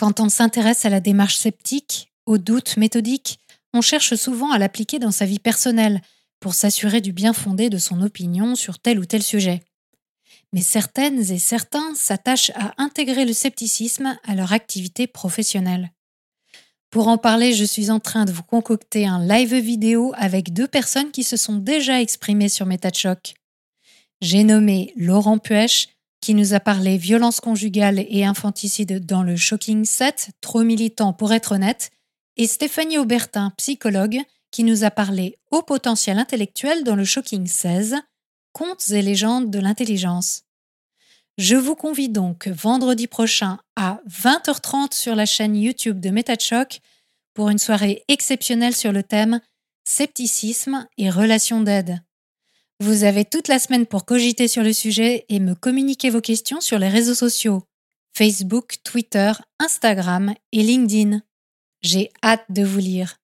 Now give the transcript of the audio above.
Quand on s'intéresse à la démarche sceptique, au doute méthodique, on cherche souvent à l'appliquer dans sa vie personnelle pour s'assurer du bien fondé de son opinion sur tel ou tel sujet. Mais certaines et certains s'attachent à intégrer le scepticisme à leur activité professionnelle. Pour en parler, je suis en train de vous concocter un live vidéo avec deux personnes qui se sont déjà exprimées sur Choc. J'ai nommé Laurent Puech, qui nous a parlé violence conjugale et infanticide dans le Shocking 7, trop militant pour être honnête, et Stéphanie Aubertin, psychologue, qui nous a parlé haut potentiel intellectuel dans le Shocking 16, Contes et légendes de l'intelligence. Je vous convie donc vendredi prochain à 20h30 sur la chaîne YouTube de MetaChoc pour une soirée exceptionnelle sur le thème Scepticisme et relations d'aide. Vous avez toute la semaine pour cogiter sur le sujet et me communiquer vos questions sur les réseaux sociaux Facebook, Twitter, Instagram et LinkedIn. J'ai hâte de vous lire.